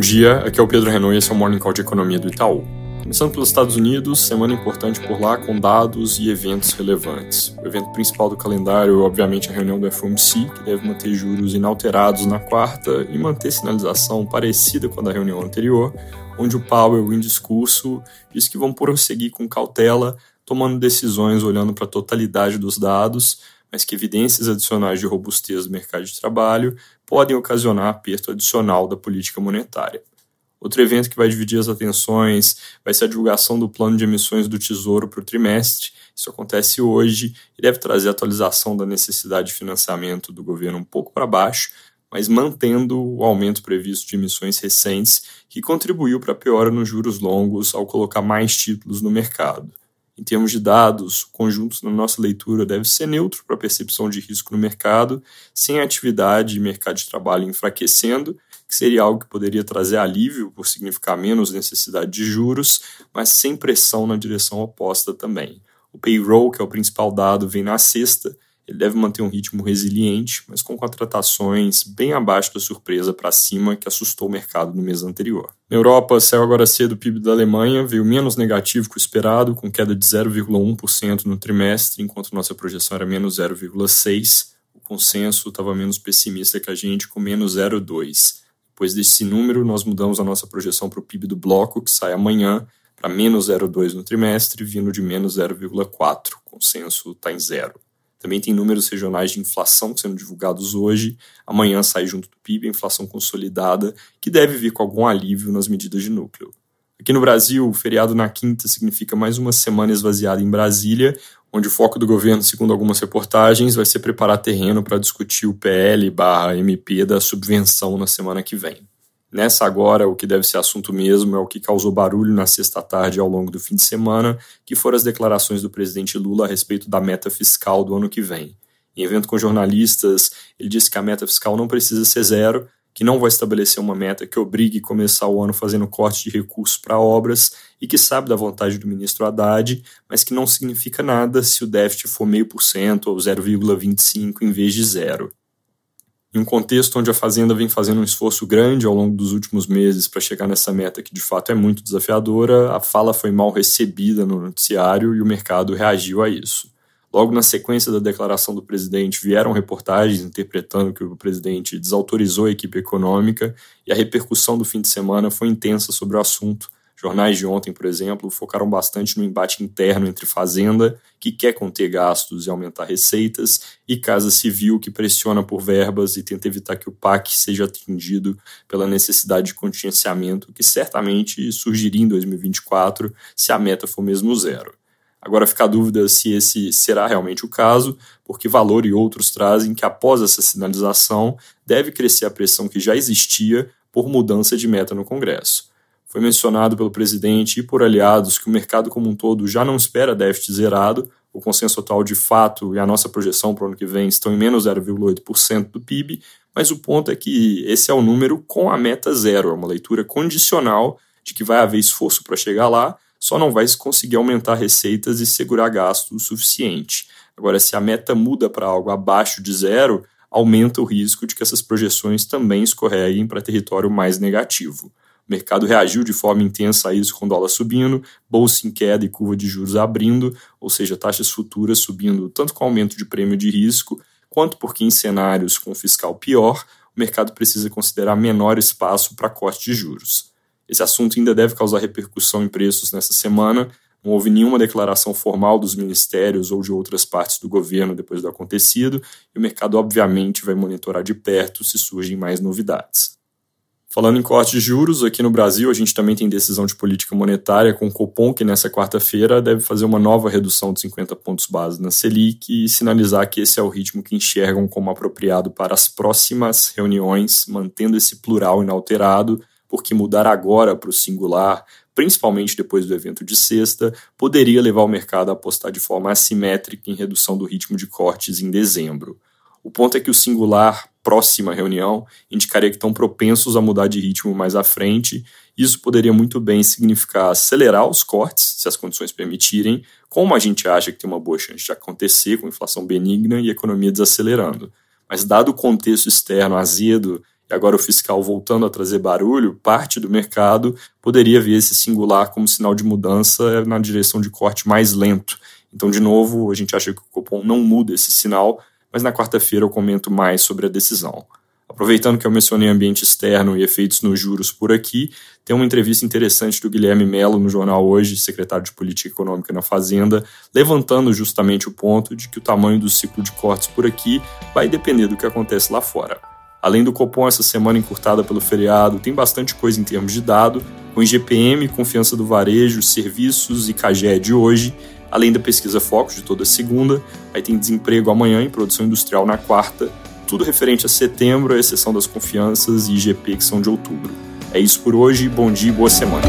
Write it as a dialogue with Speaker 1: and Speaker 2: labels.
Speaker 1: dia, aqui é o Pedro Renault e esse é o Morning Call de Economia do Itaú. Começando pelos Estados Unidos, semana importante por lá com dados e eventos relevantes. O evento principal do calendário é, obviamente, a reunião do FOMC, que deve manter juros inalterados na quarta e manter sinalização parecida com a da reunião anterior, onde o Powell, em discurso, disse que vão prosseguir com cautela, tomando decisões olhando para a totalidade dos dados, mas que evidências adicionais de robustez do mercado de trabalho podem ocasionar aperto adicional da política monetária. Outro evento que vai dividir as atenções vai ser a divulgação do plano de emissões do Tesouro para o trimestre. Isso acontece hoje e deve trazer atualização da necessidade de financiamento do governo um pouco para baixo, mas mantendo o aumento previsto de emissões recentes, que contribuiu para a piora nos juros longos ao colocar mais títulos no mercado. Em termos de dados, o conjunto na nossa leitura deve ser neutro para a percepção de risco no mercado, sem atividade e mercado de trabalho enfraquecendo, que seria algo que poderia trazer alívio por significar menos necessidade de juros, mas sem pressão na direção oposta também. O payroll, que é o principal dado, vem na sexta ele deve manter um ritmo resiliente, mas com contratações bem abaixo da surpresa para cima que assustou o mercado no mês anterior. Na Europa, saiu agora cedo o PIB da Alemanha, veio menos negativo que o esperado, com queda de 0,1% no trimestre, enquanto nossa projeção era menos 0,6%. O consenso estava menos pessimista que a gente, com menos 0,2%. Depois desse número, nós mudamos a nossa projeção para o PIB do bloco, que sai amanhã, para menos 0,2 no trimestre, vindo de menos 0,4. O consenso está em zero. Também tem números regionais de inflação sendo divulgados hoje. Amanhã sai junto do PIB a inflação consolidada, que deve vir com algum alívio nas medidas de núcleo. Aqui no Brasil, o feriado na quinta significa mais uma semana esvaziada em Brasília, onde o foco do governo, segundo algumas reportagens, vai ser preparar terreno para discutir o PL/MP da subvenção na semana que vem. Nessa agora, o que deve ser assunto mesmo é o que causou barulho na sexta-tarde ao longo do fim de semana, que foram as declarações do presidente Lula a respeito da meta fiscal do ano que vem. Em evento com jornalistas, ele disse que a meta fiscal não precisa ser zero, que não vai estabelecer uma meta que obrigue começar o ano fazendo corte de recursos para obras e que sabe da vontade do ministro Haddad, mas que não significa nada se o déficit for meio por cento ou 0,25 em vez de zero. Em um contexto onde a Fazenda vem fazendo um esforço grande ao longo dos últimos meses para chegar nessa meta que de fato é muito desafiadora, a fala foi mal recebida no noticiário e o mercado reagiu a isso. Logo na sequência da declaração do presidente, vieram reportagens interpretando que o presidente desautorizou a equipe econômica e a repercussão do fim de semana foi intensa sobre o assunto, Jornais de ontem, por exemplo, focaram bastante no embate interno entre Fazenda, que quer conter gastos e aumentar receitas, e Casa Civil, que pressiona por verbas e tenta evitar que o PAC seja atingido pela necessidade de contingenciamento, que certamente surgiria em 2024 se a meta for mesmo zero. Agora fica a dúvida se esse será realmente o caso, porque Valor e outros trazem que após essa sinalização deve crescer a pressão que já existia por mudança de meta no Congresso. Foi mencionado pelo presidente e por aliados que o mercado como um todo já não espera déficit zerado, o consenso atual de fato e a nossa projeção para o ano que vem estão em menos 0,8% do PIB, mas o ponto é que esse é o número com a meta zero, é uma leitura condicional de que vai haver esforço para chegar lá, só não vai conseguir aumentar receitas e segurar gastos o suficiente. Agora, se a meta muda para algo abaixo de zero, aumenta o risco de que essas projeções também escorreguem para território mais negativo. O mercado reagiu de forma intensa a isso com dólar subindo, bolsa em queda e curva de juros abrindo, ou seja, taxas futuras subindo tanto com aumento de prêmio de risco, quanto porque em cenários com fiscal pior, o mercado precisa considerar menor espaço para corte de juros. Esse assunto ainda deve causar repercussão em preços nessa semana. Não houve nenhuma declaração formal dos ministérios ou de outras partes do governo depois do acontecido, e o mercado, obviamente, vai monitorar de perto se surgem mais novidades. Falando em corte de juros, aqui no Brasil a gente também tem decisão de política monetária com o Copom, que nessa quarta-feira deve fazer uma nova redução de 50 pontos base na Selic e sinalizar que esse é o ritmo que enxergam como apropriado para as próximas reuniões, mantendo esse plural inalterado, porque mudar agora para o singular, principalmente depois do evento de sexta, poderia levar o mercado a apostar de forma assimétrica em redução do ritmo de cortes em dezembro. O ponto é que o singular próxima reunião indicaria que estão propensos a mudar de ritmo mais à frente. Isso poderia muito bem significar acelerar os cortes, se as condições permitirem, como a gente acha que tem uma boa chance de acontecer, com inflação benigna e economia desacelerando. Mas, dado o contexto externo azedo e agora o fiscal voltando a trazer barulho, parte do mercado poderia ver esse singular como sinal de mudança na direção de corte mais lento. Então, de novo, a gente acha que o Copom não muda esse sinal, mas na quarta-feira eu comento mais sobre a decisão. Aproveitando que eu mencionei ambiente externo e efeitos nos juros por aqui, tem uma entrevista interessante do Guilherme Mello no jornal hoje, secretário de Política Econômica na Fazenda, levantando justamente o ponto de que o tamanho do ciclo de cortes por aqui vai depender do que acontece lá fora. Além do Copom essa semana encurtada pelo feriado, tem bastante coisa em termos de dado, com IGPM, confiança do varejo, serviços e CAGE de hoje, além da pesquisa Focus de toda segunda, aí tem desemprego amanhã e produção industrial na quarta, tudo referente a setembro, à exceção das confianças e IGP que são de outubro. É isso por hoje, bom dia e boa semana.